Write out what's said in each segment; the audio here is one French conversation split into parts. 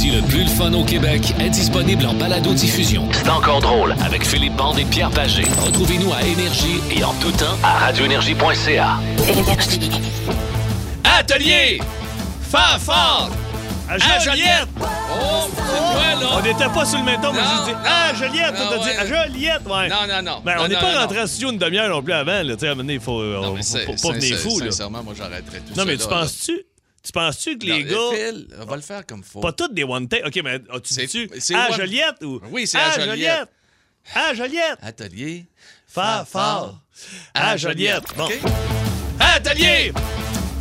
après-midi le plus le fun au Québec est disponible en balado-diffusion. C'est encore drôle avec Philippe Bande et Pierre Pagé. Retrouvez-nous à Énergie et en tout temps à radioénergie.ca. Atelier! Fanfare! À À Joliette! Oh, c'est là! On n'était pas sur le même ton, mais Non, j'ai dit non. Ah, Joliette! Ah, On t'a dit ouais. Ah, Joliette! Ouais. Non, non, non. Ben, Non, on n'est non, pas non. rentré en studio une demi-heure non plus avant. Là. Tu sais, à un moment donné, il faut, Non, pas venir fou. Là. Sincèrement, moi, j'arrêterais tout Non, ça. mais tu penses-tu? Tu penses-tu que les Non, gars. Phil, on va le faire comme faut. Pas toutes des one take. OK, mais as-tu C'est- dit c'est Ah, one- Joliette ou Oui, c'est Ah, à Joliette. Ah, Joliette! Atelier. Fa, fa. À Joliette. Bon. OK? Atelier!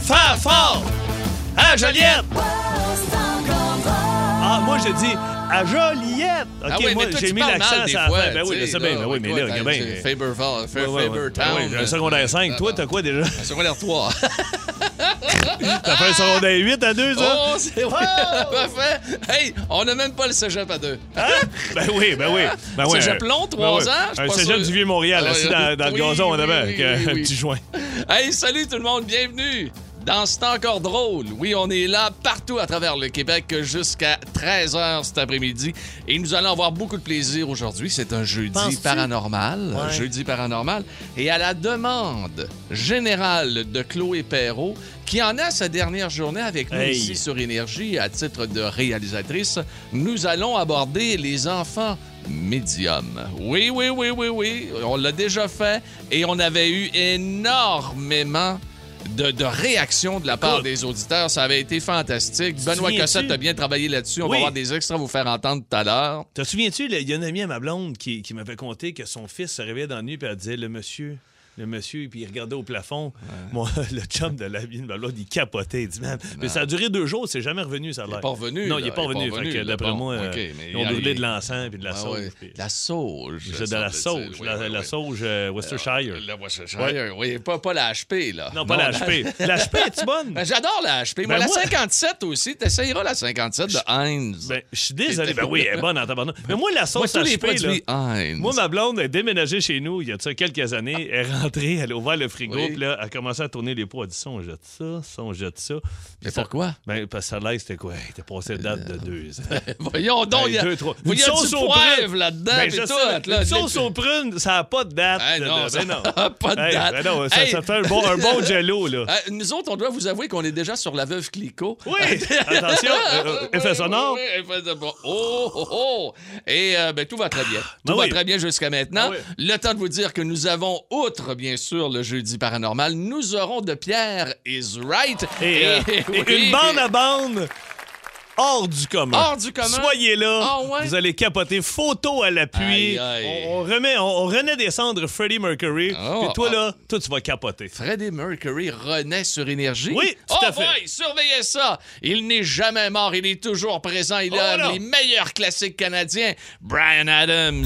Fa, fort! À Joliette! Ah, moi, j'ai dit à Joliette! OK, Ah oui, moi, j'ai mis l'accent sur la fois. Ben oui, je sais, bien. Ben oui, mais là, t'as- ben. c'est Faber, Faber, Ouais, ouais, Faber ouais. Town. Ben oui, j'ai un secondaire 5. Toi, t'as quoi déjà? Un secondaire 3. T'as fait un secondaire 8 à 2, ça? Oh, c'est oui, parfait. Hey, on n'a même pas le cégep à deux. Hein? Ben oui, ben oui. Ben oui Cégep long, ben trois oui. ans, je Un cégep sûr. du Vieux-Montréal, Ah, assis dans, le gazon avant, oui, avec un petit joint. Hey, salut tout le monde, bienvenue dans C'est encore drôle. Oui, on est là partout à travers le Québec jusqu'à 13h cet après-midi et nous allons avoir beaucoup de plaisir aujourd'hui. C'est un jeudi paranormal, un Ouais. jeudi paranormal et à la demande générale de Chloé Perrault qui en a sa dernière journée avec nous Hey. ici sur Énergie à titre de réalisatrice, nous allons aborder les enfants médiums. Oui, oui, oui, oui, oui, on l'a déjà fait et on avait eu énormément de, de réactions de la part des auditeurs. Ça avait été fantastique. Benoît? Cossette a bien travaillé là-dessus. On va avoir des extraits à vous faire entendre tout à l'heure. Te souviens-tu, il y a une amie à ma blonde qui, qui m'avait conté que son fils se réveillait dans la nuit et elle disait Le monsieur. Le monsieur, puis il regardait au plafond. Moi, le chum de ma blonde, il capotait. Il dit, man, mais ça a duré deux jours, c'est jamais revenu, ça a Il l'air. est pas revenu. Non, il est pas revenu. D'après Bon, moi, euh, ils ont il- brûlé de il- l'encens puis de la sauge. puis- La sauge. C'est de la sauge, Oui, la, oui, la oui. sauge euh, Worcestershire. La Worcestershire, oui. Pas, pas la HP, là. non, pas la HP. La HP, es-tu bonne? Ben, J'adore la HP. Moi, Ben, la moi- 57 aussi. T'essayeras la 57 de Heinz. Ben, je suis désolé. Ben oui, elle est bonne en tabarnak. Mais moi, la Moi, sauce les HP, là, Heinz. Moi, ma blonde a déménagé chez nous il y a quelques années. Elle rentrée, elle a ouvert le frigo, Oui. puis là, elle a commencé à tourner les pots. Elle dit ça, on jette ça, ça, on jette ça. Mais ça- pourquoi? Ben, parce que ça l'air, c'était quoi? Il était passé date de deux ans. Voyons donc, Hey, il y a, deux, trois. il y a Une du sauce aux poivre prunes. là-dedans. Ben, tout, là. une sauce aux prunes, ça n'a pas de date. Ah, de- non, de- ça ben a pas de Hey, date. ben non, ça, Hey. ça fait un bon, un bon jello, là. Euh, nous autres, on doit vous avouer qu'on est déjà sur la veuve Clicquot. Oui, attention, euh, euh, effet sonore. Oui, oui, effet sonore. Oh, oh, oh. Et euh, ben, tout va très bien. Tout Ben va très bien jusqu'à maintenant. Ben oui. Le temps de vous dire que nous avons, outre bien sûr le jeudi paranormal, nous aurons de Pierre is right. Et, euh, et une bande à bande hors du commun. Hors du commun? Soyez là. Ah ouais? Vous allez capoter. Photo à l'appui. On, on remet, on, on renaît des cendres Freddie Mercury. Oh, Puis toi, ah. là, toi, tu vas capoter. Freddie Mercury renaît sur Énergie. Oui, tout oh à fait. boy, surveillez ça. Il n'est jamais mort, il est toujours présent. Il a Oh non. les meilleurs classiques canadiens. Brian Adams.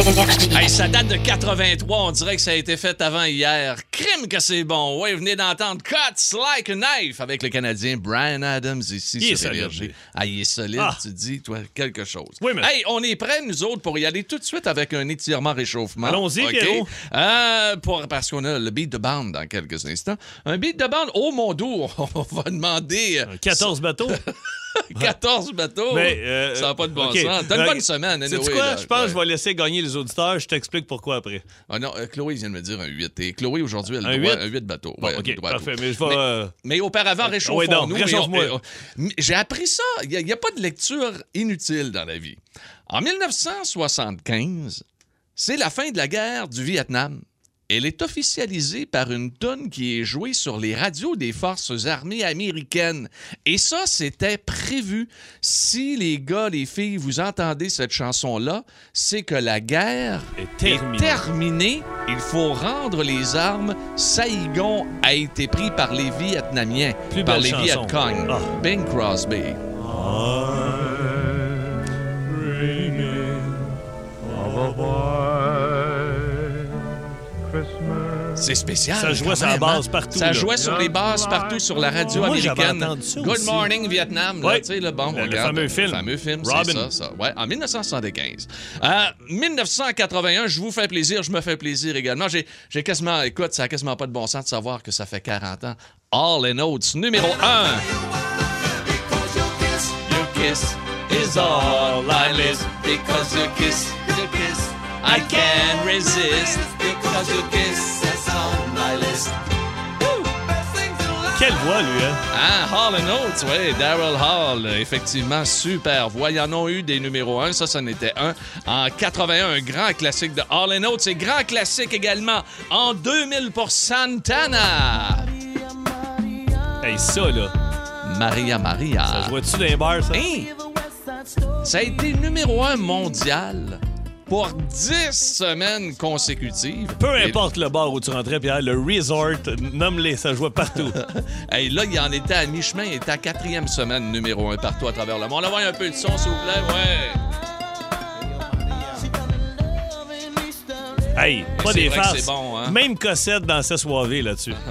Hey, ça date de 83. On dirait que ça a été fait avant hier. Crime que c'est bon. Ouais, venez d'entendre Cuts Like a Knife avec le Canadien Brian Adams ici Il sur Énergie. Ah, il est solide, Ah. tu dis, toi, quelque chose. Oui, mais- Hey, on est prêts, nous autres, pour y aller tout de suite avec un étirement réchauffement. Allons-y, OK? Pierrot. Euh, pour, parce qu'on a le beat de bande dans quelques instants. Un beat de bande, oh mon dos, on va demander euh, 14 bateaux. 14 bateaux. Mais, euh, ça n'a pas de bon OK. sens. T'as une Euh, bonne semaine, anyway, quoi? là. Je pense que je vais laisser gagner les auditeurs. Je t'explique pourquoi après. Ah non, euh, Chloé vient de me dire un 8. Et Chloé, aujourd'hui, elle Un doit 8? un 8 bateau. Bon, Ouais, elle OK, doit parfait. Mais je vais... Mais auparavant, réchauffons-nous. ouais, J'ai appris ça. Il n'y a, pas de lecture inutile dans la vie. En 1975, c'est la fin de la guerre du Vietnam. Elle est officialisée par une tonne qui est jouée sur les radios des forces armées américaines. Et ça, c'était prévu. Si les gars, les filles, vous entendez cette chanson-là, c'est que la guerre Est terminée. est terminée. Il faut rendre les armes. Saigon a été pris par les Vietnamiens, Plus par les chanson. Viet Cong. Ah. Bing Crosby. C'est spécial. Ça jouait sur la base partout, Ça là. jouait sur les bases partout sur la radio Moi, américaine. ça Good. Morning Vietnam. Ouais. le bon, Le- le regarde, fameux film. Le fameux film, c'est Robin. ça, ça. Ouais, en 1975. Euh, 1981, je vous fais plaisir, je me fais plaisir également. J'ai j'ai quasiment, écoute, ça a quasiment pas de bon sens de savoir que ça fait 40 ans. All in Oats, numéro 1. Your kiss is all I miss because your kiss, your kiss, I can't resist because your kiss Quelle voix, lui, hein? Ah, Hall and Oates, oui, Daryl Hall, effectivement, super voix. Ils en ont eu des numéros 1, ça, ça en était un. En 81, un grand classique de Hall and Oates et grand classique également en 2000 pour Santana. Hey, ça, là. Maria Maria. Ça jouait-tu dans les bars, ça? Hein? Ça a été numéro 1 mondial pour 10 semaines consécutives. Peu Et- importe le bar où tu rentrais, Pierre, le resort, nomme-les, ça jouait partout. Hey, là, il en était à mi-chemin. Il était à quatrième semaine numéro un partout à travers le monde. On va voir un peu de son, s'il vous plaît. Ouais. Hey, pas des farces. c'est bon, hein? Même Cossette dansait soivé là-dessus.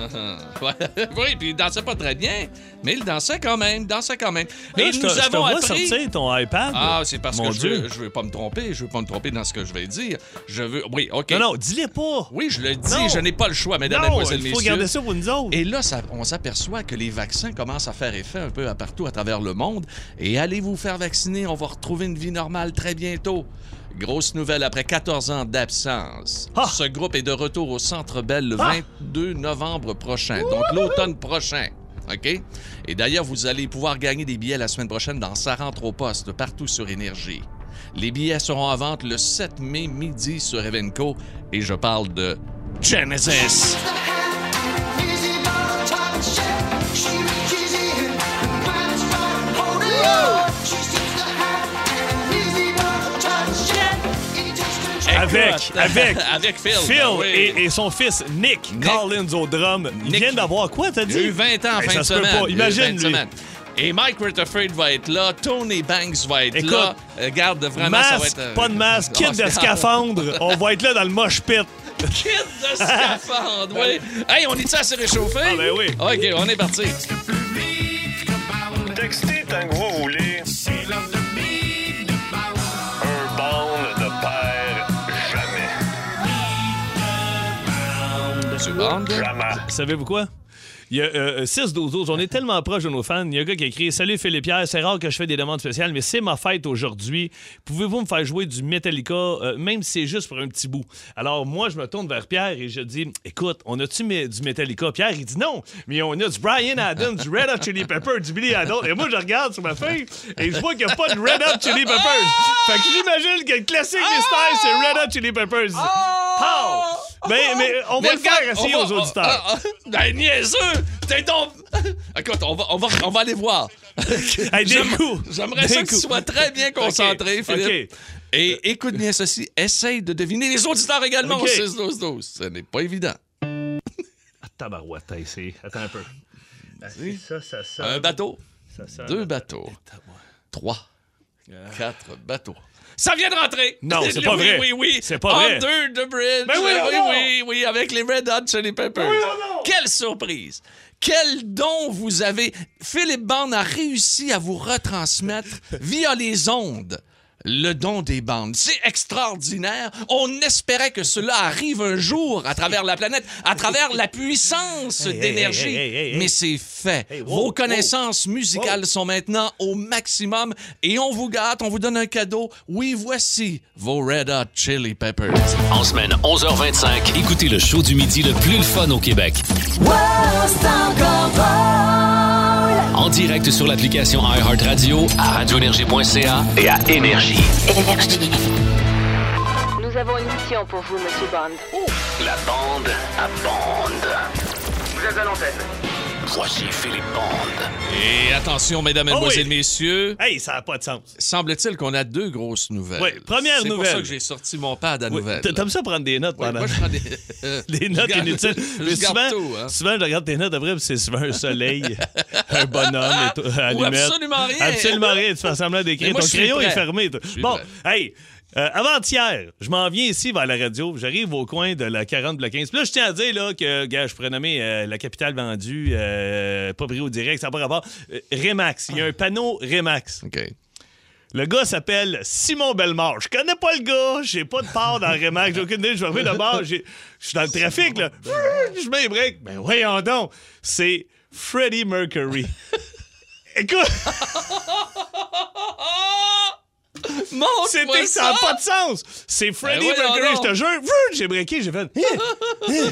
Oui, puis il dansait pas très bien, mais il dansait quand même. Dansait quand même. Là, te, nous je te avons vois appris... sortir ton iPad. Ah, c'est parce Mon que je veux, je veux pas me tromper. Je veux pas me tromper dans ce que je vais dire. Je veux... Oui, OK. Non, non, dis-les pas. Oui, je le dis. Non. Je n'ai pas le choix, mesdames, non, mesdemoiselles, il faut messieurs. garder ça pour nous autres. Et là, ça- on s'aperçoit que les vaccins commencent à faire effet un peu à partout à travers le monde. Et allez vous faire vacciner, on va retrouver une vie normale très bientôt. Grosse nouvelle, après 14 ans d'absence, Ah! ce groupe est de retour au Centre Bell le 22 novembre prochain, donc l'automne prochain. OK? Et d'ailleurs, vous allez pouvoir gagner des billets la semaine prochaine dans Ça rentre au poste, partout sur Énergie. Les billets seront en vente le 7 mai midi sur Evenco et je parle de Genesis. Avec, avec avec Phil. Phil ben oui. et, et son fils Nick, Nick. Collins au drum. Ils Nick. viennent d'avoir quoi, t'as Il dit? a eu 20 ans en fin ça de se peut semaine. pas. Il Imagine, 20 de lui. semaine. Et Mike Rutherford va être là, Tony Banks va être Écoute, là. Euh, Garde, vraiment, ça va Masque, être... euh, pas de masque, oh, kit de scaphandre. On va être là dans le mosh pit. Kit de scaphandre, oui. Hey, on est-tu assez réchauffé? Ah, ben oui. OK, on est parti. Textez que Savez-vous quoi? Il y a euh, 6-12 12. On est tellement proche de nos fans. Il y a un gars qui a écrit Salut Philippe Pierre, c'est rare que je fais des demandes spéciales, mais c'est ma fête aujourd'hui. Pouvez-vous me faire jouer du Metallica, euh, même si c'est juste pour un petit bout? Alors, moi, je me tourne vers Pierre et je dis Écoute, on a-tu du Metallica? Pierre, il dit non, mais on a du Brian Adams, du Red Hot Chili Pepper, du Billy Idol. Et moi, je regarde sur ma feuille et je vois qu'il n'y a pas de Red Hot Chili Peppers. Fait que j'imagine que le classique mystère, c'est Red Hot Chili Peppers. Pow! Mais, mais on va Mais le faire essayer aux auditeurs. ah, ah, ben, niaiseux! T'es donc... Écoute, on va, on, va, on va aller voir. Hey. J'aimerais ça que tu sois très bien concentré, OK, Philippe. OK. Et écoute bien ceci. Essaye de deviner les auditeurs également OK. au 6-12-12. Ce n'est pas évident. Tabarouette, hey, c'est. Attends un peu. ça, ça, ça. Un bateau, ça, ça. deux bateaux, trois, quatre bateaux. Ça vient de rentrer! Non, c'est pas oui, vrai. Oui, oui, C'est pas vrai. Under the bridge. Ben oui, oui, oui, oui, avec les Red Hot Chili Peppers. Quelle surprise! Quel don vous avez! Philippe Bond a réussi à vous retransmettre via les ondes le don des bandes. C'est extraordinaire. On espérait que cela arrive un jour à travers la planète, à travers la puissance Hey, hey, d'énergie. hey, hey, hey, hey. Mais c'est fait. Hey, wow, Vos connaissances musicales sont maintenant au maximum et on vous gâte, on vous donne un cadeau. Oui, voici vos Red Hot Chili Peppers. En semaine 11h25, écoutez le show du midi le plus le fun au Québec. En direct sur l'application iHeartRadio, à radioénergie.ca et à Énergie. Nous avons une mission pour vous, Monsieur Bond. La bande à bande. Vous êtes à l'antenne. Voici Philippe Bande. Et attention, mesdames, Oh oui. mesdemoiselles, messieurs. Hey, ça n'a pas de sens. Semble-t-il qu'on a deux grosses nouvelles. Oui, première C'est pour nouvelle. ça que j'ai sorti mon pad à Oui, nouvelles. T'aimes ça prendre des notes Ouais, pendant. moi, je prends des, euh, Des je notes garde- inutiles. Mais Je garde souvent, tout, hein. souvent, je regarde tes notes après, c'est souvent un soleil, un bonhomme, et tout, allumette. absolument rien. Absolument rien. Tu fais semblant d'écrire. Ton crayon est fermé. Bon, prêt. hey, Euh, Avant-hier, je m'en viens ici vers la radio. J'arrive au coin de la 40 bloc 15. Puis là, je tiens à dire là, que, gars, je pourrais nommer euh, la capitale vendue, euh, pas bris au direct, ça n'a pas rapport. Euh, Remax. Il y a un panneau Remax. OK. Le gars s'appelle Simon Bellemare. Je connais pas le gars, j'ai pas de part dans Remax, j'ai aucune idée, je vais revenir de bord, j'ai- je suis dans le trafic, là. Je mets les breaks. Ben voyons donc, c'est Freddie Mercury. Écoute, c'était ça n'a pas de sens. C'est Freddie Ben Mercury, je te jure. J'ai breaké, j'ai fait. Hein? Hein?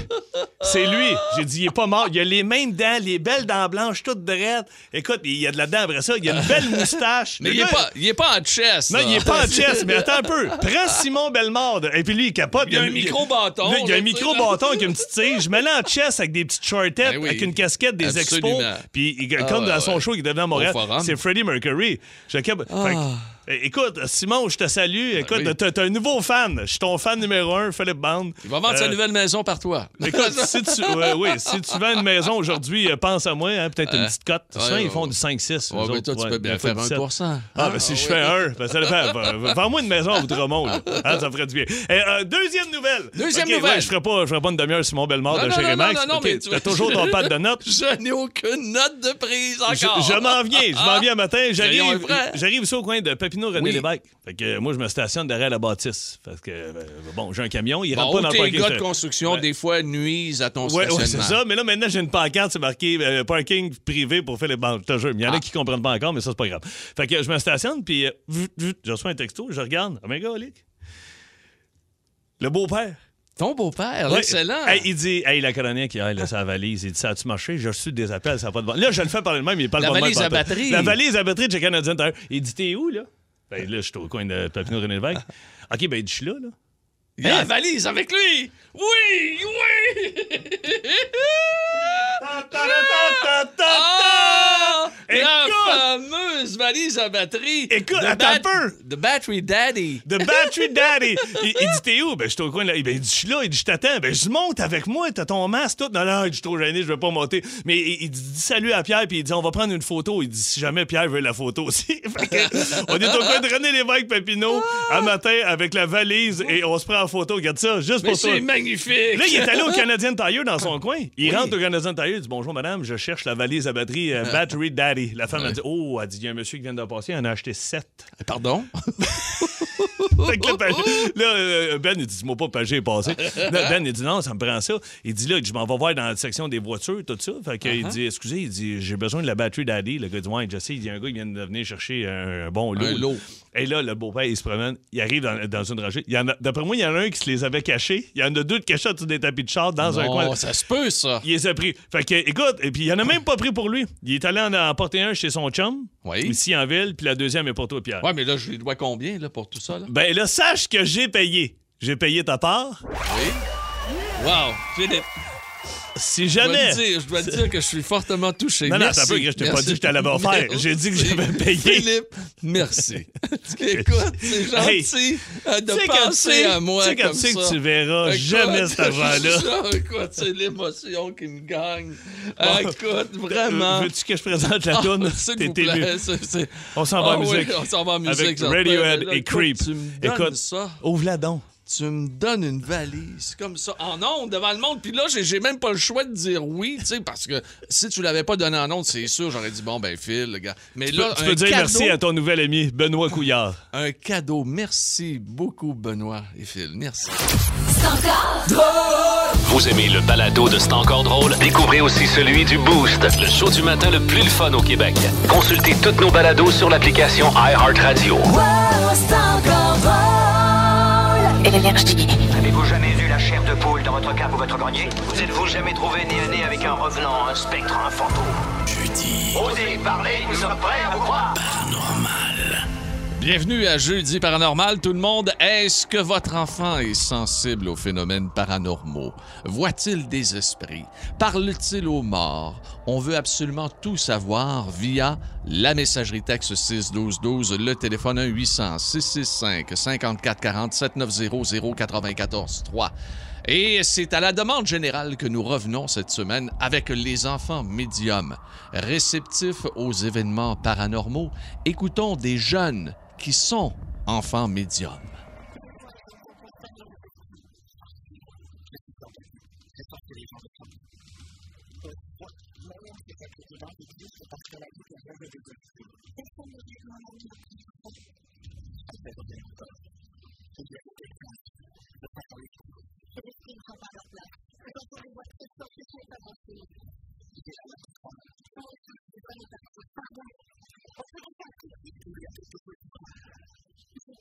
C'est lui. J'ai dit, il est pas mort. Il a les mêmes dents, les belles dents blanches, toutes drettes. Écoute, il y a de la dent après ça. Il a une belle moustache. Mais il est, pas, il est pas en chess. Non, là. il est pas en chess, mais attends un peu. Prends Simon Bellemare. Et puis lui, il capote. Il y a un micro-bâton, Il y a un micro-bâton avec une petite tige. Mets-le en chess avec des petites shortettes, Ben oui. avec une casquette des Absolument. expos. Puis il- Ah, comme dans son ouais. show qui devait à Montréal, c'est Freddie Mercury. Je Fait Ah. Écoute, Simon, je te salue. Écoute, oui. t'as t'as un nouveau fan. Je suis ton fan numéro un, Philippe Band. Il va vendre sa Euh, nouvelle maison par toi. Écoute, si tu, oui, si tu vends une maison aujourd'hui, euh, pense à moi, hein, peut-être une petite cote. ouais, Souvent, ouais, ils font ouais. du 5-6. Ouais, mais toi, tu peux bien faire 17. 1 Ah, ben si je fais un, ben ça dépend. V- Vends-moi une maison à Outremont. Hein, ça ferait du bien. Eh, euh, deuxième nouvelle. Deuxième nouvelle. je ferai pas, ferai pas une demi-heure Simon Bellemare Non, de chez Remax. non, non, mais tu vas- toujours ton pad de notes? Je n'ai aucune note de prise encore. je m'en viens, je m'en viens un matin. Vrais. j'arrive ici au coin de Papineau René Oui. Lévesque. Fait que euh, moi, je me stationne derrière la bâtisse. Parce que, euh, bon, j'ai un camion, il rentre Bon, pas dans le parking. gars de construction, des fois, nuisent à ton Ouais, stationnement. c'est ça. Mais là, maintenant, j'ai une pancarte, c'est marqué euh, parking privé pour faire les banques. Je te jure. Il y en a Ah. qui comprennent pas encore, mais ça, c'est pas grave. Fait que je me stationne, puis euh, je reçois un texto, je regarde. Oh God, Lick. Le beau-père. Ton beau-père, Ouais. excellent. Hey, il dit, hey, la chronique, il a sa valise. Il dit, ça a-tu marché? J'ai reçu des appels, ça n'a pas de bon. Là, je le fais par le même, il parle La pas de valise même à batterie. La valise à batterie de chez Canadien. Il dit, t'es où, là? Ben là, je suis au coin de Papineau René Lévesque. OK, ben je suis là, là. Il y a la valise avec lui. Oui, oui. Ah! La fameuse valise à batterie. Écoute, The attends un peu. The Battery Daddy. The Battery Daddy. il, il dit T'es où? Ben, je suis au coin là. Ben, il dit Je suis là. Il dit Je t'attends. Ben, je monte avec moi. T'as ton masque, tout. Non, non, il dit, Je suis trop gêné, je vais pas monter. Mais il, il dit salut à Pierre, puis il dit On va prendre une photo. Il dit Si jamais Pierre veut la photo aussi. On est au coin de René Lévesque Papineau, un matin, avec la valise, et on se prend en photo. Regarde ça, juste Mais pour toi. c'est magnifique. Là, il est allé au Canadian Tire dans son coin. Il rentre au Canadian Tire, il dit Bonjour, madame, je cherche la valise à batterie euh, Battery Daddy. La femme a dit Oh, elle dit Il y a un monsieur qui vient de passer, il en a acheté sept. Pardon? Fait que là, ben, là, euh, Ben, il dit, moi pas, Pagé est passé. Là, ben, il dit, non, ça me prend ça. Il dit, là, je m'en vais voir dans la section des voitures, tout ça. Fait que, il Uh-huh. dit, excusez, il dit, j'ai besoin de la batterie daddy. Le gars dit, ouais, je sais, il y a un gars qui vient de venir chercher un, un bon lot. Un lot. Et là, le beau-père, il se promène, il arrive dans, dans une rangée. D'après moi, il y en a un qui se les avait cachés. Il y en a deux de cachés sur des tapis de char dans un coin. ça se peut, ça. Il les a pris. Fait que, écoute, et puis il en a même pas pris pour lui. Il est allé en, en porter un chez son chum, Oui. ici en ville, puis la deuxième est pour toi, Pierre. Ouais, mais là, je lui dois combien là, pour tout ça? Là? Ben là, sache que j'ai payé. J'ai payé ta part. Oui. Wow, Philippe. Si Je dois, jamais. dire, je dois dire que je suis fortement touché. Non, non, merci. peu, je t'ai pas dit que je te l'avais offert. J'ai dit que j'avais payé. Philippe, merci. Écoute, c'est Hey, gentil euh, de penser à moi tu sais, quand tu sais ça. que tu verras Écoute, jamais cet argent-là. Écoute, c'est l'émotion qui me gagne. Ah, Écoute, vraiment. Euh, Veux-tu que je présente la Ah, toune? T'es c'est- On s'en va Ah en oui, musique. on s'en va en musique. Avec. Radiohead et Creep. Écoute, ouvre-la donc. Tu me donnes une valise comme ça en ondes devant le monde. Puis là, j'ai- même pas le choix de dire oui, tu sais, parce que si tu l'avais pas donné en ondes, c'est sûr, j'aurais dit bon, ben, Phil, le gars. Mais là, tu un peux dire cadeau, merci à ton nouvel ami, Benoît Couillard. Un cadeau. Merci beaucoup, Benoît et Phil. Merci. Vous aimez le balado de C'est encore drôle? Découvrez aussi celui du Boost, le show du matin le plus le fun au Québec. Consultez toutes nos balados sur l'application iHeartRadio. Avez-vous jamais eu la chair de poule dans votre cape ou votre grenier? Vous êtes-vous jamais trouvé nez à nez avec un revenant, un spectre, un fantôme? Jeudi. Osez parler, nous sommes prêts à vous croire Bienvenue à Jeudi Paranormal, tout le monde. Est-ce que votre enfant est sensible aux phénomènes paranormaux? Voit-il des esprits? Parle-t-il aux morts? On veut absolument tout savoir via la messagerie texte 61212, le téléphone 1-800-665-5440-7900-943. Et c'est à la demande générale que nous revenons cette semaine avec les enfants médiums. Réceptifs aux événements paranormaux, écoutons des jeunes qui sont enfants médiums. に毎日10個足からいくら増えてくるで、今度自分は何を考え、それっていうの、がそれは結。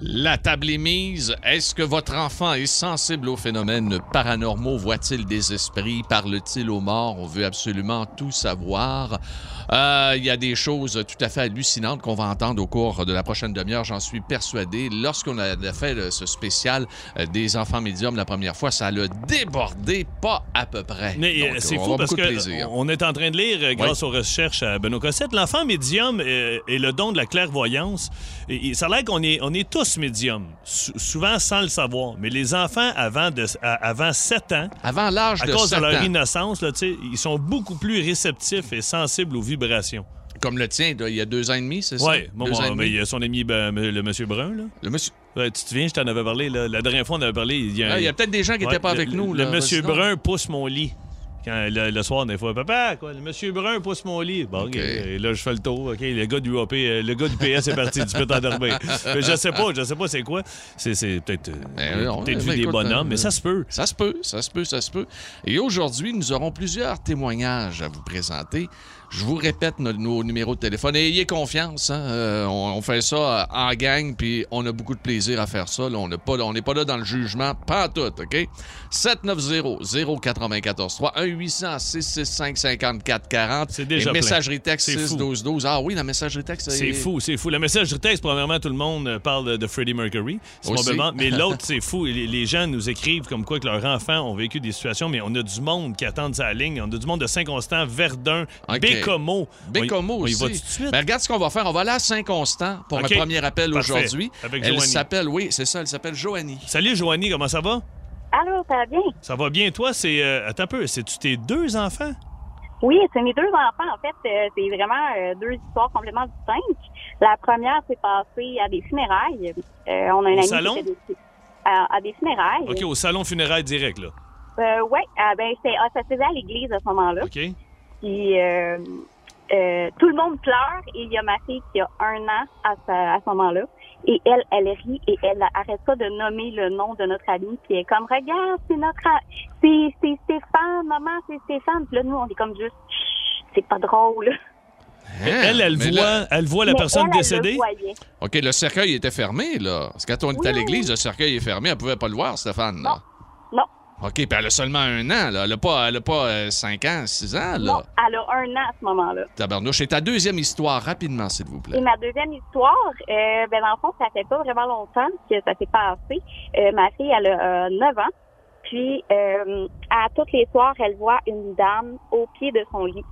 La table est mise. Est-ce que votre enfant est sensible aux phénomènes paranormaux? Voit-il des esprits? Parle-t-il aux morts? On veut absolument tout savoir. Euh, Il y a des choses tout à fait hallucinantes qu'on va entendre au cours de la prochaine demi-heure, j'en suis persuadé. Lorsqu'on a fait ce spécial euh, des enfants médiums la première fois, ça l'a débordé pas à peu près. Mais euh, c'est fou parce que plaisir. on est en train de lire, grâce aux recherches à Benoît Cossette, l'enfant médium euh, est le don de la clairvoyance. Et, ça a l'air qu'on est, on est tous médiums, sou- souvent sans le savoir. Mais les enfants avant, de, avant 7 ans, Avant l'âge à de cause de 7 leur ans, innocence, là, ils sont beaucoup plus réceptifs et sensibles aux vibrations. Comme le tien, il y a deux ans et demi, c'est ça? Oui, bon, bon, mais il y a son ami ben, le monsieur Brun, là. Le monsieur... Ouais, tu te souviens, je t'en avais parlé, là. La dernière fois, on avait parlé. Il y a, Ah, a peut-être des gens qui n'étaient pas le- avec nous. Le monsieur. Brun pousse mon lit. Quand, le, le soir, des fois, papa, quoi, le monsieur Brun pousse mon lit. Bon, OK. OK, et là, je fais le tour. OK, le gars du euh, le gars du PS est parti, tu peux t'endormir. Je sais pas, je sais pas c'est quoi. C'est, peut-être, euh, Ben, vu des écoute, bonhommes, euh, mais ça se peut. Ça se peut, ça se peut, ça se peut. Et aujourd'hui, nous aurons plusieurs témoignages à vous présenter. Je vous répète nos, nos numéros de téléphone. Et ayez confiance, hein, euh, on, on fait ça euh, en gang, puis on a beaucoup de plaisir à faire ça. là. on n'est pas, on n'est pas là dans le jugement, pas tout, OK? 790-094-3, 1-800-665-5440. C'est déjà Et plein. messagerie texte C'est fou. 612-12. Ah oui, la messagerie texte, C'est fou, c'est fou. La messagerie texte, premièrement, tout le monde euh, parle de, Freddie Mercury. Probablement- Mais l'autre, c'est fou. Les, les gens nous écrivent comme quoi que leurs enfants ont vécu des situations, mais on a du monde qui attend sa ligne. On a du monde de Saint-Constant, Verdun, OK. Bécomo. Bécomo aussi. On y va tout de suite. Ben, regarde ce qu'on va faire. On va aller à Saint-Constant pour un premier appel Parfait. aujourd'hui. Avec Elle Joanie. s'appelle, oui, c'est ça, elle s'appelle Joanie. Salut, Joanie, comment ça va? Allô, ça va bien? Ça va bien, toi? C'est. euh, attends un peu, c'est-tu tes deux enfants? Oui, c'est mes deux enfants. En fait, euh, c'est vraiment euh, deux histoires complètement distinctes. La première s'est passée à des funérailles. Euh, on a amie salon? qui était décédée. À, à des funérailles. OK, au salon funéraire direct, là. Euh, ouais, ah, ben, ah, ça se faisait à l'église à ce moment-là. OK? Puis euh, euh, tout le monde pleure et il y a ma fille qui a un an à, sa- à ce moment-là. Et elle, elle rit et elle arrête pas de nommer le nom de notre ami. Puis elle est comme, regarde, c'est notre, c'est, c'est Stéphane, maman, c'est Stéphane. Puis là, nous, on est comme juste, Chut, c'est pas drôle. Elle, elle Hein? Mais voit, là- elle voit la Mais personne elle, elle décédée? le. OK, le cercueil était fermé, là. Parce que quand on est Oui, à l'église, oui. le cercueil est fermé. Elle pouvait pas le voir, Stéphane, là. Non, OK, puis elle a seulement un an, là. Elle a pas, elle a pas 5 ans, 6 ans, non, là. elle a un an à ce moment-là. Tabarnouche. Et ta deuxième histoire, rapidement, s'il vous Et plaît. ma deuxième histoire, euh, ben dans le fond, ça fait pas vraiment longtemps que ça s'est passé. Euh, ma fille, elle a euh, 9 ans. Puis, euh, à toutes les soirs, elle voit une dame au pied de son lit.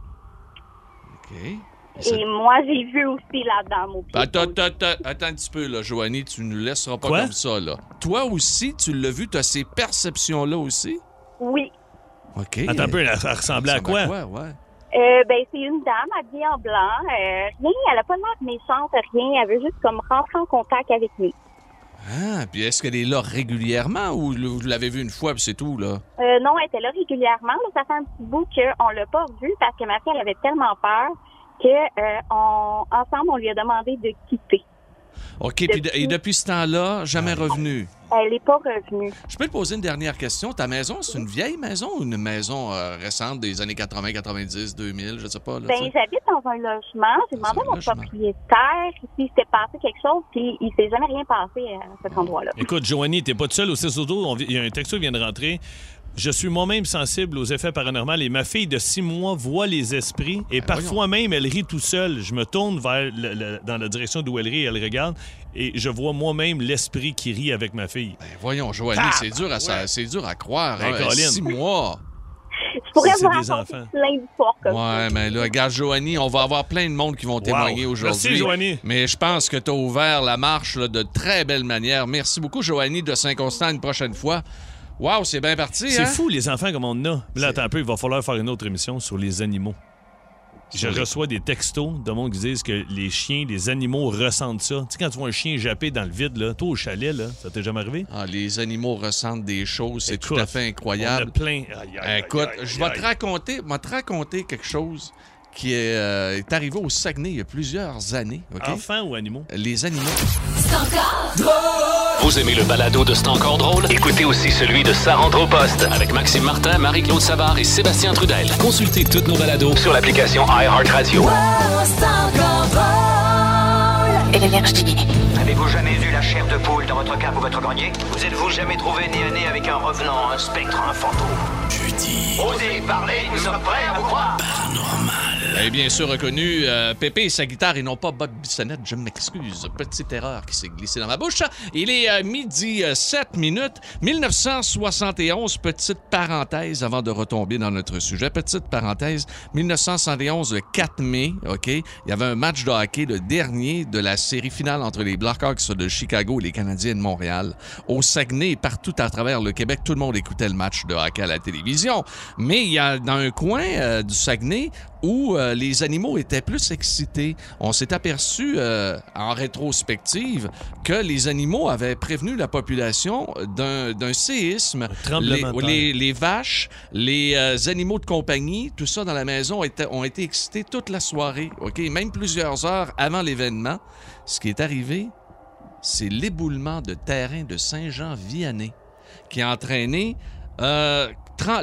OK. Et moi, j'ai vu aussi la dame au pied. Attends, attends, attends, attends un petit peu, là, Joanie. Tu nous laisseras pas Quoi? comme ça, là. Toi aussi, tu l'as vu, tu as ces perceptions-là aussi? Oui. OK. Attends un peu, elle, elle ressemblait à quoi? ressemble ouais. Euh, ben, c'est une dame habillée en blanc. Euh, rien, elle a pas l'air méchante, rien. Elle veut juste comme rentrer en contact avec nous. Ah, puis est-ce qu'elle est là régulièrement ou vous l'avez vu une fois, puis c'est tout, là? Euh, non, elle était là régulièrement. Là, ça fait un petit bout qu'on l'a pas vue parce que ma fille, elle avait tellement peur que euh, on, ensemble, on lui a demandé de quitter. OK, puis et depuis ce temps-là, jamais revenu. Elle n'est pas revenue. Je peux te poser une dernière question. Ta maison, c'est une vieille maison ou une maison euh, récente des années 80, 90, 2000, je sais pas, là, Ben, tu j'habite dans un logement. J'ai demandé à mon logement. propriétaire s'il s'était passé quelque chose, puis il s'est jamais rien passé à cet endroit-là. Écoute, Joanie, t'es pas toute seule au 6 auto. Il y a un texto qui vient de rentrer. Je suis moi-même sensible aux effets paranormaux et ma fille de 6 mois voit les esprits et parfois même elle rit tout seule. Je me tourne vers le- le- dans la direction d'où elle rit et elle regarde et je vois moi-même l'esprit qui rit avec ma fille. Ben, voyons, Joanie, c'est dur, à, ça- c'est dur à croire. Ben, hein. Six mois. Je pourrais vous raconter plein d'histoires comme Ouais, mais là, regarde, Joanie, on va avoir plein de monde qui vont témoigner aujourd'hui. Merci, Joanie. Mais je pense que tu as ouvert la marche là, de très belle manière. Merci beaucoup, Joanie de Saint-Constant, une prochaine fois. Wow, c'est bien parti, C'est hein? fou, les enfants comme on en a. Mais là, attends un peu, il va falloir faire une autre émission sur les animaux. Je reçois des textos de monde qui disent que les chiens, les animaux ressentent ça. Tu sais, quand tu vois un chien jappé dans le vide, là, toi au chalet, là, ça t'est jamais arrivé? Ah, les animaux ressentent des choses, c'est tout à fait On a incroyable. plein. Aïe, aïe, aïe, Écoute, aïe, je vais te raconter, vais te raconter quelque chose qui est, euh, est arrivé au Saguenay il y a plusieurs années. OK? Enfants ou animaux? Les animaux. Vous aimez le balado de C'est encore drôle? Écoutez aussi celui de Sa rentre au poste avec Maxime Martin, Marie-Claude Savard et Sébastien Trudel. Consultez toutes nos balados sur l'application iHeartRadio. Énergie. Avez-vous jamais vu la chair de poule dans votre cave ou votre grenier? Vous êtes-vous jamais trouvé nez à nez avec un revenant, un spectre, un fantôme? Jeudi. Osez parler, nous sommes prêts à vous croire Et bien sûr reconnu euh, Pépé et sa guitare et non pas Bob Bissonnette, je m'excuse. Petite erreur qui s'est glissée dans ma bouche. Il est euh, midi euh, 7 minutes. 1971, petite parenthèse avant de retomber dans notre sujet. Petite parenthèse, 1971, le 4 mai, OK? Il y avait un match de hockey, le dernier de la série finale entre les Blackhawks de Chicago et les Canadiens de Montréal. Au Saguenay partout à travers le Québec, tout le monde écoutait le match de hockey à la télévision. Mais il y a dans un coin euh, du Saguenay où euh, les animaux étaient plus excités. On s'est aperçu euh, en rétrospective que les animaux avaient prévenu la population d'un d'un séisme. Les, terre. les- les vaches, les euh, animaux de compagnie, tout ça dans la maison ont été excités toute la soirée, OK? Même plusieurs heures avant l'événement. Ce qui est arrivé, c'est l'éboulement de terrain de Saint-Jean-Vianney qui a entraîné euh,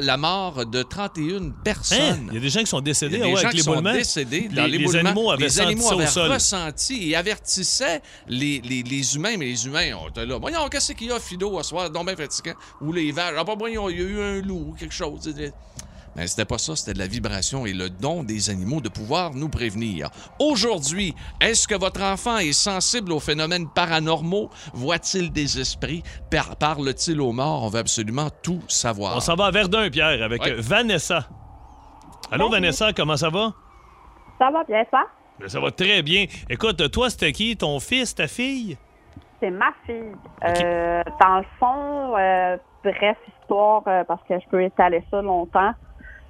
la mort de 31 Hein? personnes. Il y a des gens qui sont Il décédés y a des ouais, gens avec qui sont décédés Les- dans les animaux avaient les senti animaux au avaient sol. ressenti et avertissaient les, les, les humains, mais les humains, on était là. Voyons, qu'est-ce qu'il y a, Fido, à soir, donc bien fatigant. Ou les vaches. Ah, pas moyen, il y a eu un loup ou quelque chose. Mais c'était pas ça, c'était de la vibration et le don des animaux de pouvoir nous prévenir. Aujourd'hui, est-ce que votre enfant est sensible aux phénomènes paranormaux? Voit-il des esprits? Par- Parle-t-il aux morts? On veut absolument tout savoir. On s'en va à Verdun, Pierre, avec Ouais. Vanessa. Allô. Vanessa, comment ça va? Ça va bien, ça? Ben, Ça va très bien. Écoute, toi, c'était qui? Ton fils, ta fille? C'est ma fille. Euh, dans le fond, euh, bref histoire, euh, parce que je peux étaler ça longtemps.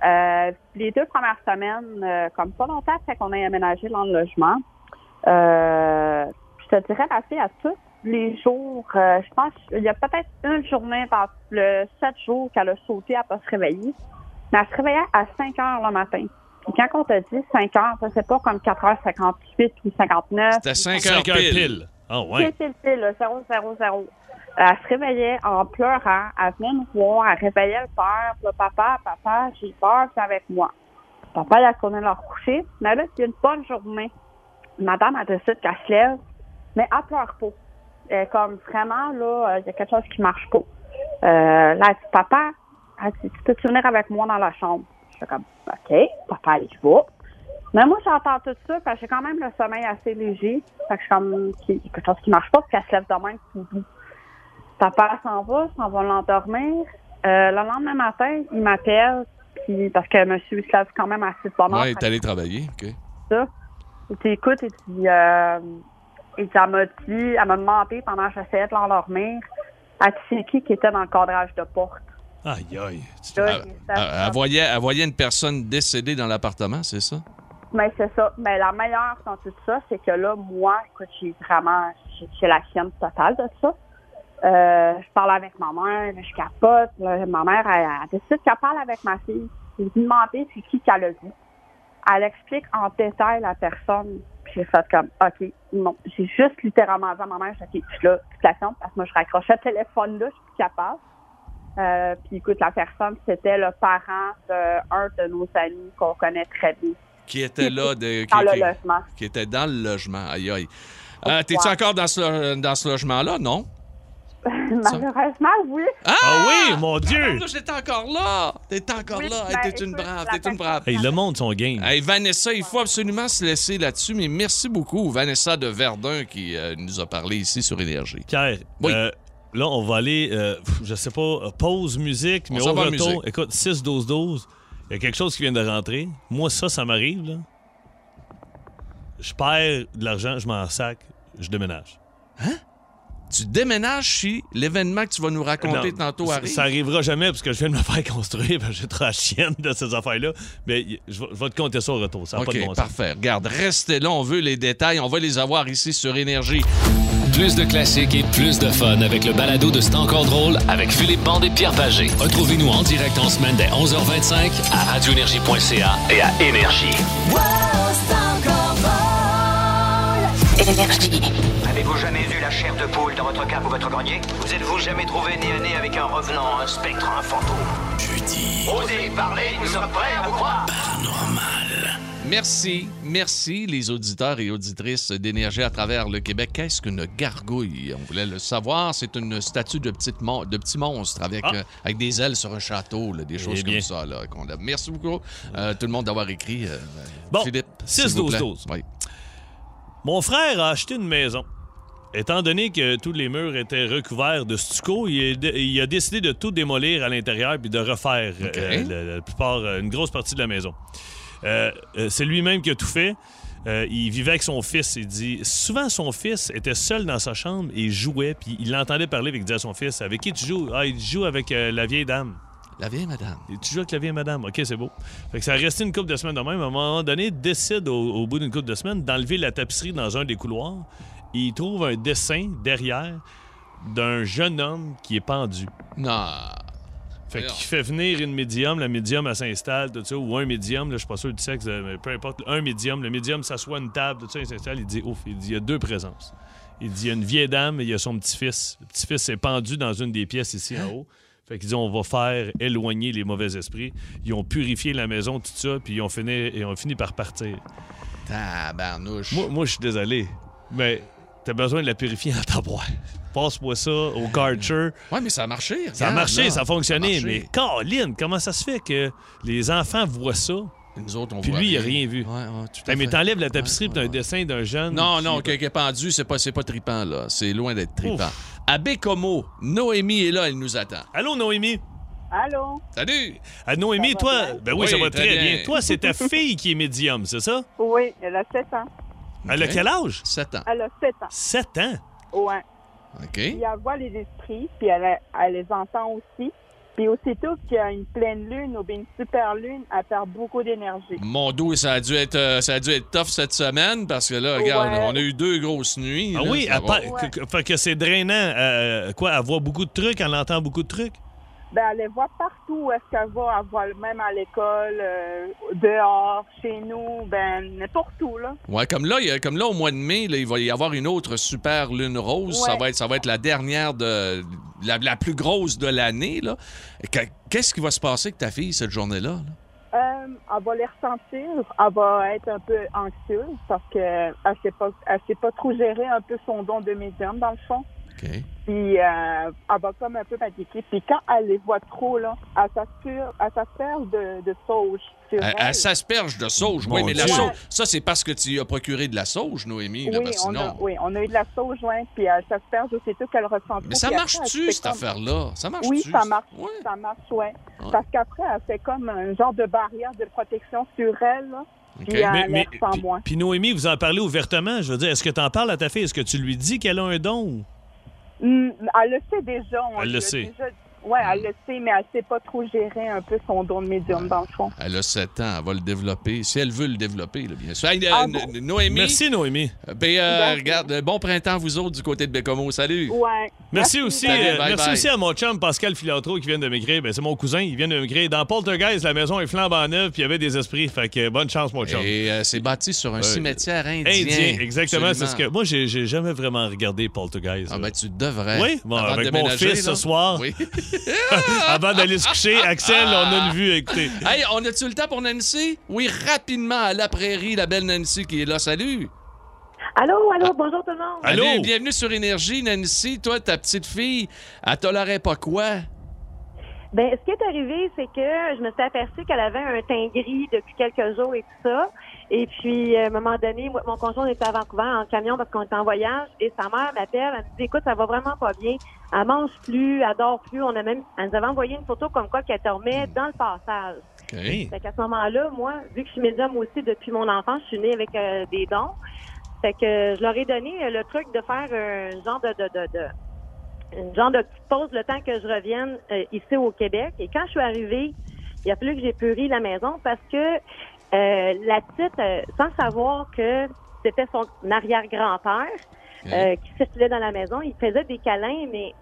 Euh, les deux premières semaines, euh, comme pas longtemps après qu'on ait aménagé dans le logement, euh, je te dirais, fille, à tous les jours, euh, je pense il y a peut-être une journée dans le sept jours qu'elle a sauté, elle peut se réveiller. Mais elle se réveillait à 5 heures le matin. Puis quand on te dit 5 heures, ça, c'est pas comme 4h58 ou 59. C'était 5 Cinq heures pile. Ah Pile, ouais. pile, pile, le 0, 0, 0. Elle se réveillait en pleurant. Elle venait nous voir. Elle réveillait le père. Le papa, papa, j'ai peur, viens avec moi. Papa, il a tourné leur coucher. Mais là, c'est une bonne journée. Madame, elle décide qu'elle se lève, mais elle pleure pas. Est comme vraiment, là, euh, il y a quelque chose qui marche pas. Euh, là, elle dit, papa, tu peux venir avec moi dans la chambre? Je fais comme, OK, papa, il va. Mais moi, j'entends tout ça, parce que j'ai quand même le sommeil assez léger. Fait que je suis comme, il y a quelque chose qui marche pas, puis qu'elle se lève de même doux. Papa s'en va, s'en va l'endormir. Euh, le lendemain matin, il m'appelle, puis parce que monsieur il se lève quand même assez de bonne heure. Ouais, t'es allé travailler. OK. ça. Il t'écoute et dit, euh, et dit, elle m'a dit, elle m'a demandé pendant que j'essayais de l'endormir, c'est qui qui était dans le cadrage de porte? Aïe, aïe. Tu- Là, Elle, il- elle- voyait, elle voyait une personne décédée dans l'appartement, c'est ça? Mais c'est ça. Mais la meilleure dans tout ça, c'est que là, moi, écoute, j'ai vraiment, j'ai j'ai la chienne totale de ça. Euh, je parle avec ma mère, je capote. là, ma mère, elle, elle décide qu'elle parle avec ma fille. Je lui demandé c'est qui qu'elle a vu. Elle explique en détail la personne. J'ai fait comme, OK, non. J'ai juste littéralement dit à ma mère, OK, je suis là, situation, parce que moi, je raccrochais le téléphone là, je suis plus capable. Euh, puis écoute, la personne, c'était le parent d'un de nos amis qu'on connaît très bien Qui était là, de, qui, dans le qui- logement. qui était dans le logement. Aïe, aïe. Euh. T'es-tu encore dans ce, dans ce logement-là? Non? Malheureusement, oui. Ah oui, mon Dieu! Ah, J'étais encore là! T'es encore Oui, là! ben, Hey, t'es une brave, t'es une brave. Hey, le monde sont game. Hey, Vanessa, il faut absolument se laisser là-dessus, mais merci beaucoup, Vanessa de Verdun, qui euh, nous a parlé ici sur Énergie. Pierre, Oui. euh, là, on va aller, euh, je sais pas, euh, pause musique, On mais s'en au retour, musique. écoute, 6-12-12, il y a quelque chose qui vient de rentrer. Moi, ça, ça m'arrive, là. Je perds de l'argent, je m'en sac, je déménage. Hein? Tu déménages si l'événement que tu vas nous raconter Non, tantôt ça- arrive. Ça arrivera jamais parce que je viens de me faire construire. parce que J'ai trop la chienne de ces affaires-là. Mais je vais, je vais te compter ça au retour. Ça n'a pas de bon sens. parfait. Regarde, restez là, on veut les détails. On va les avoir ici sur Énergie. Plus de classiques et plus de fun avec le balado de C'est encore drôle avec Philippe Bande et Pierre Pagé. Retrouvez-nous en direct en semaine dès 11h25 à radioénergie.ca et à Énergie. Avez-vous jamais eu la chair de poule dans votre cave ou votre grenier? Vous êtes-vous jamais trouvé nez à nez avec un revenant, un spectre, un fantôme? Jeudi. Osez parler, nous sommes prêts à vous croire Merci, merci les auditeurs et auditrices d'énergie à travers le Québec. Qu'est-ce qu'une gargouille? On voulait le savoir. C'est une statue de, petite mon- de petit monstre avec, Ah. euh, avec des ailes sur un château, là, des choses Eh comme bien. ça. Là, a. Merci beaucoup, euh, tout le monde, d'avoir écrit. euh, Bon, Philippe, 6, s'il vous plaît. 12, 12. Oui. Mon frère a acheté une maison. Étant donné que tous les murs étaient recouverts de stucco, il a, il a décidé de tout démolir à l'intérieur puis de refaire euh, la, la plupart, euh, une grosse partie de la maison. Euh, c'est lui-même qui a tout fait. Euh, il vivait avec son fils. Il dit souvent son fils était seul dans sa chambre et jouait puis il l'entendait parler avec il disait à son fils avec qui tu joues Ah, il joue avec euh, la vieille dame. La vieille madame. Et Tu joues avec la vieille madame. OK, c'est beau. Fait que ça a resté une couple de semaines de même. À un moment donné, décide au, au bout d'une couple de semaines d'enlever la tapisserie dans un des couloirs. Il trouve un dessin derrière d'un jeune homme qui est pendu. Non. Fait qu'il fait venir une médium, la médium elle s'installe, tout ça, ou un médium, là, je suis pas sûr du sexe, euh, mais peu importe, un médium, le médium s'assoit à une table, tout ça, il s'installe, il dit ouf, il dit il y a deux présences. Il dit il y a une vieille dame et il y a son petit-fils. Le petit-fils est pendu dans une des pièces ici en haut. Fait qu'ils dit on va faire éloigner les mauvais esprits. Ils ont purifié la maison, tout ça, puis ils ont fini, ils ont fini par partir. Tabarnouche. Moi, moi je suis désolé, mais t'as besoin de la purifier en taboire. Passe-moi ça au Karcher. Ouais, mais ça a marché. Ça a marché, là. ça a fonctionné, Ça a mais. Caroline, comment ça se fait que les enfants voient ça? Nous autres, on Puis voit lui, il a rien vu? Ouais, ouais, tout à Hey, mais t'enlèves la tapisserie Ouais, puis t'as ouais, un ouais. dessin d'un jeune. Non, qui- non, quelqu'un pendu, c'est pas, c'est pas trippant, là. C'est loin d'être trippant. Ouf. À Bécomo, Noémie est là, elle nous attend. Allô, Noémie? Allô? Salut! Ah, Noémie, toi, ben oui, Oui, ça va très très bien. bien. Toi, c'est ta fille qui est médium, c'est ça? Oui, elle a 7 ans. Elle a quel âge? 7 ans. Elle a 7 ans. 7 ans? Ouais. OK. Puis elle voit les esprits, puis elle, a- elle les entend aussi. Puis aussitôt qu'il y a une pleine lune ou bien une super lune, elle perd beaucoup d'énergie. Mon dos, ça a dû être, euh, ça a dû être tough cette semaine parce que là, regarde, Ouais. on a eu deux grosses nuits. Ah là, oui, ça elle Ouais. que c'est drainant. Euh, quoi, elle voit beaucoup de trucs, elle entend beaucoup de trucs? Ben, elle les voit partout où est-ce qu'elle va. Elle voit même à l'école, euh, dehors, chez nous, ben n'importe où, là. Ouais, comme là, comme là, au mois de mai, là, il va y avoir une autre super lune rose. Ça, va être, ça va être la dernière de. La, la plus grosse de l'année. là. Que- Qu'est-ce qui va se passer avec ta fille cette journée-là? là? Euh, elle va les ressentir. Elle va être un peu anxieuse parce qu'elle ne sait, pas- elle sait pas trop gérer un peu son don de médium, dans le fond. OK. Puis euh, elle va comme un peu paniquer. Puis quand elle les voit trop, là, elle s'asperge de, de sauge Elle, elle. elle s'asperge de sauge. Mon Oui, mais la sauge, ça, c'est parce que tu as procuré de la sauge, Noémie. là, Oui, parce que on a, sinon- oui, on a eu de la sauge, ouais, puis elle s'asperge aussitôt qu'elle ressent trop. Mais ça marche-tu, cette comme- affaire-là? Ça marche-tu? Oui, ça marche. Ouais. Ça marche, ouais. Ouais. Parce qu'après, elle fait comme un genre de barrière de protection sur elle, là. OK. Puis elle Mais, mais- puis- moins. puis Noémie, vous en parlez ouvertement. Je veux dire, est-ce que tu en parles à ta fille? Est-ce que tu lui dis qu'elle a un don? Hmm, elle le sait déjà. on Elle le sait. déjà- Ouais, elle le sait, mais elle sait pas trop gérer un peu son don de médium, dans le fond. Elle a 7 ans, elle va le développer. Si elle veut le développer, là, bien sûr. Hey, euh, Ah bon? Noémie, Merci, Noémie. ben, euh, Merci. regarde, euh, bon printemps, vous autres, du côté de Bécomo. Salut! Ouais. Merci aussi, Salut, euh, bye merci bye. aussi à mon chum Pascal Filatro qui vient de m'écrire. Ben, c'est mon cousin, il vient de m'écrire. Dans Poltergeist, la maison est flambant neuve, puis il y avait des esprits. Fait que bonne chance, mon chum. Et euh, c'est bâti sur un Euh, cimetière indien. Indien, exactement. C'est ce que moi j'ai jamais vraiment regardé Poltergeist. Ah, ben, tu devrais. Oui, bon, Avant de avec mon fils là. ce soir. Oui. Avant d'aller se coucher, Axel, on a une vue à écouter. hey, on a-tu le temps pour Nancy? Oui, rapidement, à la prairie, la belle Nancy qui est là. Salut! Allô, allô, bonjour tout le monde. Allô? Bienvenue sur Énergie, Nancy. Toi, ta petite fille, elle tolérait pas quoi? Ben, ce qui est arrivé, c'est que je me suis aperçue qu'elle avait un teint gris depuis quelques jours et tout ça. Et puis, euh, à un moment donné, moi, mon conjoint était à Vancouver en camion parce qu'on était en voyage. Et sa mère m'appelle, elle me dit, écoute, ça va vraiment pas bien. Elle mange plus, elle dort plus. On a même, elle nous avait envoyé une photo comme quoi qu'elle dormait dans le passage. OK. Hey. Fait qu'à ce moment-là, moi, vu que je suis médium aussi depuis mon enfance, je suis née avec euh, des dons. Fait que je leur ai donné euh, le truc de faire un genre de, de, de, de- une genre de petite pause le temps que je revienne euh, ici au Québec. Et quand je suis arrivée, il a fallu que j'épurrie la maison parce que euh, la petite, euh, sans savoir que c'était son arrière-grand-père euh, qui circulait dans la maison, il faisait des câlins, mais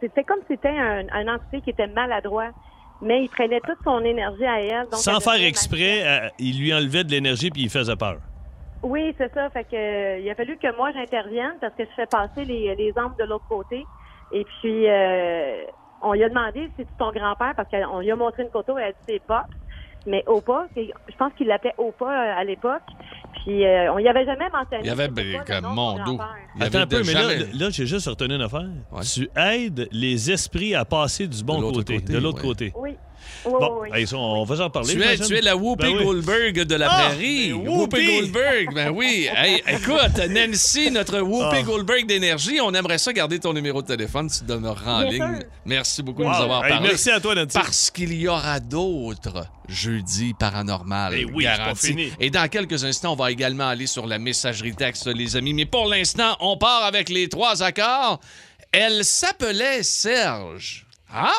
c'était comme si c'était un, un entité qui était maladroit. Mais il prenait toute son énergie à elle. donc Sans elle faire exprès, euh, il lui enlevait de l'énergie puis il faisait peur. oui, c'est ça. Fait que euh, il a fallu que moi j'intervienne parce que je fais passer les, les âmes de l'autre côté. Et puis euh, on lui a demandé si c'est ton grand-père? Parce qu'on lui a montré une photo et elle a dit c'est pas. Mais Opa, je pense qu'il l'appelait Opa euh, à l'époque. Puis euh, on y avait jamais mentionné. Il y avait ben, comme mon dos. grand-père? Il y Attends avait un peu, mais là, jamais- là j'ai juste retenu une affaire. Ouais. Tu aides les esprits à passer du bon côté, de l'autre ouais. côté. Oui. Oui, Bon, oui, oui. hey, ça, on va en parler. Tu es, j'imagine. tu es la Whoopi Ben oui. Goldberg de la Ah, prairie. mais Whoopi! Goldberg, ben oui. Hey, écoute, Nancy, notre Whoopi Ah. Goldberg d'énergie, on aimerait ça garder ton numéro de téléphone. Tu te donneras en Bien ligne. sûr. Merci beaucoup de nous avoir Hey, parlé. merci à toi, Nancy. Parce qu'il y aura d'autres jeudis paranormal. Eh oui, c'est pas fini. Et dans quelques instants, on va également aller sur la messagerie texte, les amis. Mais pour l'instant, on part avec les trois accords. Elle s'appelait Serge. Ah?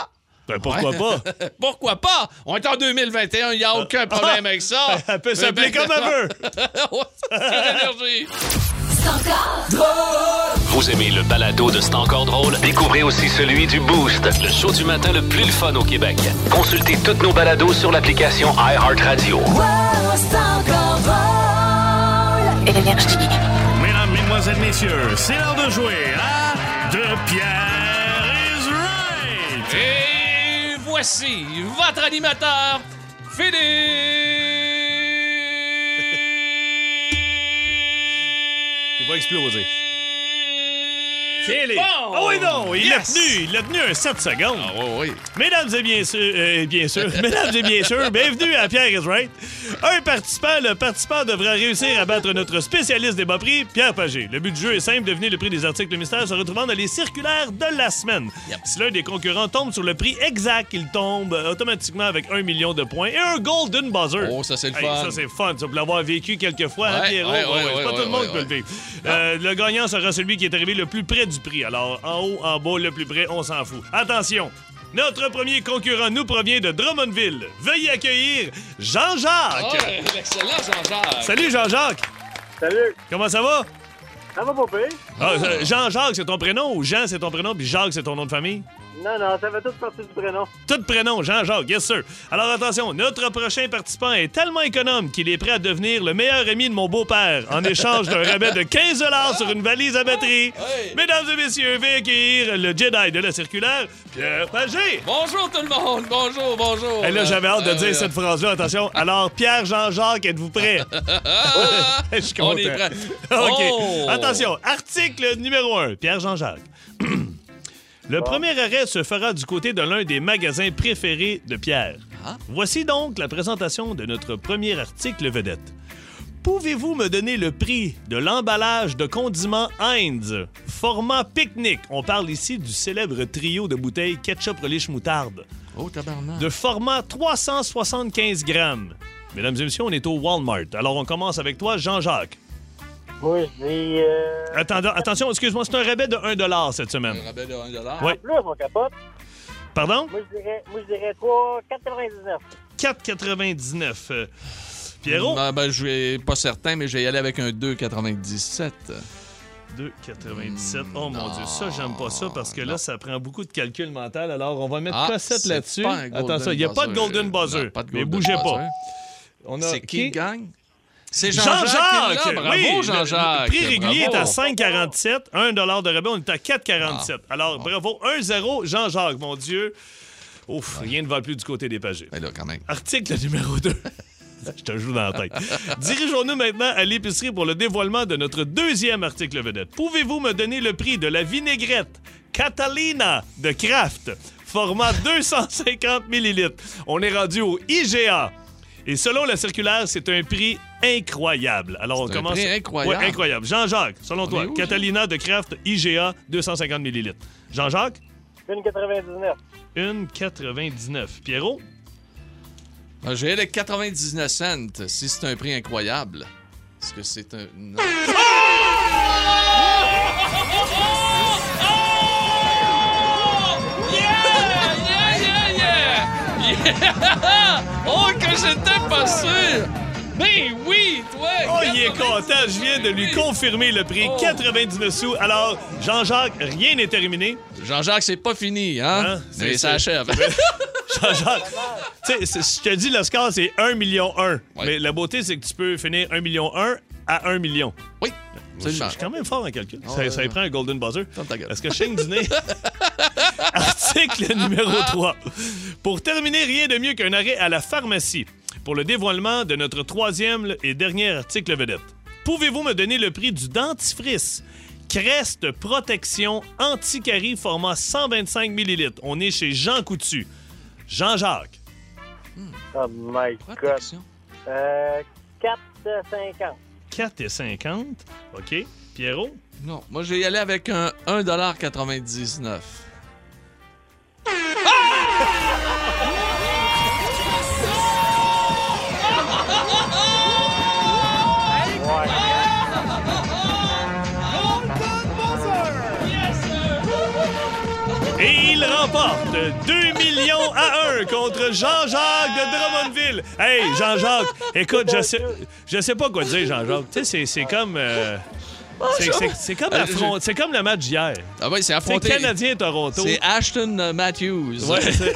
Ben, pourquoi Ouais. pas? Pourquoi pas? On est en 2021, il n'y a aucun problème avec ça. Elle peut s'appeler Ben, comme elle veut. Ouais, sur énergie. Vous aimez le balado de C'est encore drôle? Découvrez aussi celui du Boost, le show du matin le plus le fun au Québec. Consultez toutes nos balados sur l'application iHeartRadio. Énergie. Mesdames, Mesdemoiselles, Messieurs, c'est l'heure de jouer à De Pierre voici votre animateur, Philippe. Il va exploser. Philippe. Bon. Oh oui, non, il l'a Yes. tenu, il l'a tenu un 7 secondes. Ah oui, oui. Mesdames et bien sûr, euh, bien sûr, mesdames et bien sûr, bienvenue à Pierre is Right. Un participant, le participant devra réussir à battre notre spécialiste des bas prix, Pierre Pagé. Le but du jeu est simple, devenir le prix des articles mystères se retrouvant dans les circulaires de la semaine. Si l'un des concurrents tombe sur le prix exact, il tombe automatiquement avec un million de points et un golden buzzer. Oh, ça, c'est le Hey, fun. Ça, c'est fun. Tu peux l'avoir vécu quelques fois, hein, Ouais, Pierrot? ouais, c'est pas tout le monde qui peut le vivre. Euh, le gagnant sera celui qui est arrivé le plus près du prix. Alors, en haut, en bas, le plus près, on s'en fout. Attention! Notre premier concurrent nous provient de Drummondville. Veuillez accueillir Jean-Jacques. L'excellent Jean-Jacques. Salut Jean-Jacques. Salut, Comment ça va? ça va pas? Ah, euh, Jean-Jacques, c'est ton prénom ou Jean, c'est ton prénom, puis Jacques, c'est ton nom de famille? Non, non, ça fait toute partie du prénom. Tout prénom, Jean-Jacques, yes sir. Alors attention, notre prochain participant est tellement économe qu'il est prêt à devenir le meilleur ami de mon beau-père en échange d'un rabais de 15 sur une valise à batterie. Hey. Mesdames et messieurs, veuillez accueillir le Jedi de la circulaire, Pierre Pagé. Bonjour tout le monde. Bonjour, bonjour. Et là, j'avais hâte de Euh, dire euh, cette phrase-là. Attention. Alors, Pierre Jean-Jacques, êtes-vous prêts? Ah, Je suis on content. est prêt. OK. Oh. Attention, article numéro 1, Pierre Jean-Jacques. Le premier arrêt se fera du côté de l'un des magasins préférés de Pierre. Ah. Voici donc la présentation de notre premier article vedette. Pouvez-vous me donner le prix de l'emballage de condiments Heinz, format pique-nique? On parle ici du célèbre trio de bouteilles ketchup relish moutarde, Oh, tabarnak. de format 375 grammes. Mesdames et messieurs, on est au Walmart. Alors, on commence avec toi, Jean-Jacques. Oui, j'ai... Euh... Attends, attention, excuse-moi, c'est un rabais de 1 cette semaine. Un rabais de 1 Ouais. Plus, mon capote. Pardon? Moi, je dirais, moi, je dirais 3, 4,99. 4,99. Euh, Pierrot? Ben, ben, je vais pas certain, mais je vais y aller avec un 2,97. 2,97. Oh mon Non. Dieu, ça, j'aime pas ça parce que là, ça prend beaucoup de calcul mental. Alors, on va mettre Ah, Cossette là-dessus. Attention, il n'y a pas de golden buzzer. Non, pas de mais golden bougez pas. buzzer. On a C'est qui qui? gagne? C'est Jean-Jacques. Jean-Jacques! Bravo, oui, Jean-Jacques. Le prix régulier est à Bravo. 5,47. 1 de rabais, on est à 4,47. Ah. Alors, bravo. 1-0, Jean-Jacques, mon Dieu. Ouf, rien ne va plus du côté des pagés. Ben là, quand même. Article numéro 2. Je te joue dans la tête. Dirigeons-nous maintenant à l'épicerie pour le dévoilement de notre deuxième article vedette. Pouvez-vous me donner le prix de la vinaigrette Catalina de Kraft, format 250 ml? On est rendu au IGA. Et selon la circulaire, c'est un prix incroyable. Alors, on un commence. prix incroyable. Ouais, incroyable. Jean-Jacques, selon On toi, Catalina de Kraft, IGA, 250 ml. Jean-Jacques, 1,99. 1,99. Pierrot, je vais aller avec 99 cents si c'est un prix incroyable. Est-ce que c'est un. Non. Oh! Yeah, yeah, yeah! Yeah! Oh, j'étais pas sûr! Ben oui, toi! Oh, il est content. Je viens de lui confirmer le prix. Oh. 99 sous. Alors, Jean-Jacques, rien n'est terminé. Jean-Jacques, c'est pas fini, hein? Hein? C'est- Mais ça achève. Jean-Jacques, tu sais, je te dis, le score, c'est 1 million 1. Mais la beauté, c'est que tu peux finir 1 million 1 à 1 million. Oui, Je suis quand même fort en calcul. Oh, ça, y prend un golden buzzer. Est-ce que du nez? Article numéro 3. Pour terminer, rien de mieux qu'un arrêt à la pharmacie pour le dévoilement de notre troisième et dernier article vedette. Pouvez-vous me donner le prix du dentifrice? Crest Protection Anticarie format 125 ml? On est chez Jean Coutu. Jean-Jacques. Oh my God. Protection. Euh, 4,50. 4,50. OK. Pierrot? Non, moi, je vais y aller avec un 1,99 Et il remporte 2 millions à 1 contre Jean-Jacques de Drummondville. Hey, Jean-Jacques, écoute, je sais, je sais pas quoi dire, Jean-Jacques. Tu sais, c'est- comme... euh, c'est- c'est c'est comme, la Euh, je- front- c'est comme le match d'hier. Ah oui, c'est C'est affronté. Canadien-Toronto. C'est Ashton euh, Matthews. Ouais, c'est-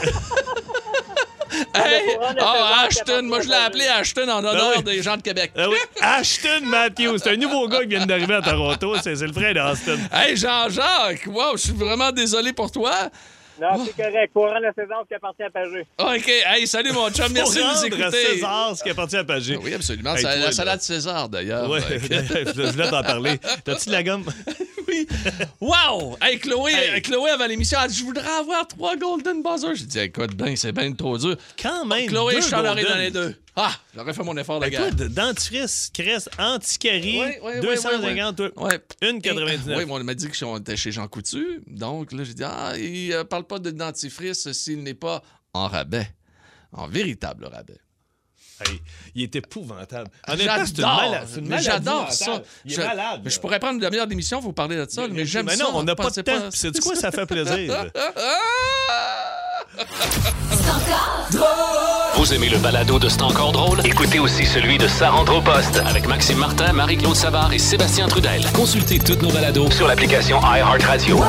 Hey! Oh, Ashton! Moi, je l'ai appelé Ashton en honneur oui. des gens de Québec. Oui, Ashton Matthews. C'est un nouveau gars qui vient d'arriver à Toronto. C'est c'est le frère d'Aston. Hey, Jean-Jacques! Wow, je suis vraiment désolé pour toi. Non, c'est correct. Courant de saison qui appartient à Pagé. OK, hey, salut mon chum, merci de nous rendre à écouter. César ce qui appartient à Pagé. Oui, absolument. Hey, c'est la salade César, d'ailleurs. Ouais, Euh, je voulais t'en parler. T'as-tu de la gomme? Wow! Hey, Chloé, Hey. Chloé avant l'émission, elle dit Je voudrais avoir trois Golden Buzzers. J'ai dit Écoute, ben, c'est bien trop dur. Quand même. Chloé, deux je aurais golden. donné deux. Ah, j'aurais fait mon effort guerre. toi, de- dentifrice, cresse, anticarie, oui, oui, 250, oui, toi. Ouais. Une 99. Oui, on m'a dit que on était chez Jean Coutu. Donc, là, j'ai dit, ah, il euh, parle pas de dentifrice s'il n'est pas en rabais. En véritable rabais. Hey, il est épouvantable. Honnêtement, c'est une, J'adore, mala- c'est une mais maladie j'adore ça. mentale. Il est Je, malade. Je là. pourrais prendre une demi-heure d'émission, vous parler de ça, mais, j'aime Mais ça. non, on n'a pas de temps. C'est du quoi ça fait plaisir? Vous aimez le balado de C'est encore drôle? Écoutez aussi celui de Sa rentre au poste avec Maxime Martin, Marie-Claude Savard et Sébastien Trudel. Consultez toutes nos balados sur l'application iHeartRadio.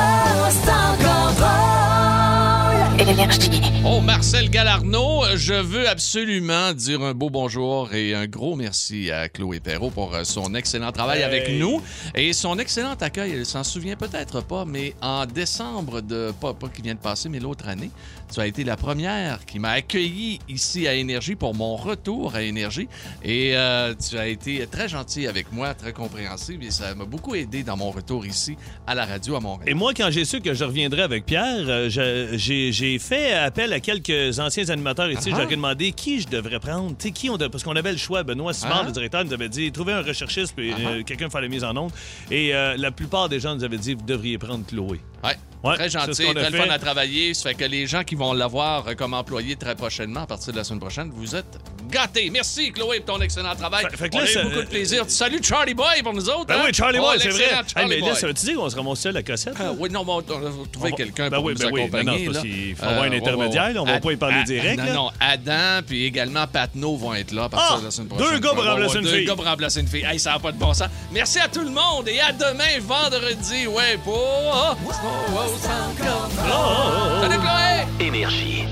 Énergie. Oh, Marcel Galarno, je veux absolument dire un beau bonjour et un gros merci à Chloé Perrault pour euh, son excellent travail Hey. avec nous et son excellent accueil. Elle s'en souvient peut-être pas, mais en décembre de, pas, pas qui vient de passer, mais l'autre année, tu as été la première qui m'a accueilli ici à Énergie pour mon retour à Énergie et euh, tu as été très gentil avec moi, très compréhensible et ça m'a beaucoup aidé dans mon retour ici à la radio à Montréal. Et moi, quand j'ai su que je reviendrais avec Pierre, euh, j'ai j'ai fait appel à quelques anciens animateurs ici. Ah. J'aurais demandé qui je devrais prendre. Qui on de- Parce qu'on avait le choix. Benoît Simard, Ah. le directeur, nous avait dit trouvez un recherchiste puis euh, quelqu'un faire la mise en onde. Et euh, la plupart des gens nous avaient dit vous devriez prendre Chloé. Ouais. Très gentil, très le fun à travailler. Ça fait que les gens qui vont l'avoir euh, comme employé très prochainement, à partir de la semaine prochaine, vous êtes gâtés. Merci, Chloé, pour ton excellent travail. Fait- fait que On là, a eu ça- beaucoup de plaisir. Salut, Charlie Boy, pour nous autres. Ben hein? oui, Charlie Oh, Boy, c'est vrai. Hey, mais là, ça veut-tu dire qu'on se ramasse seul à cassette? Ah, oui, non, on va trouver quelqu'un ben pour oui, nous ben oui, accompagner. ben non, parce qu'il faut avoir un intermédiaire, là, on va pas y parler direct, Non, là. non, Adam, puis également Patno vont être là à partir Ah, de la semaine deux prochaine. gars pour remplacer une deux fille. gars pour remplacer une fille. Hey, ça n'a pas de bon sens. Merci à tout le monde et à demain, vendredi. Ouais, pour... Énergie.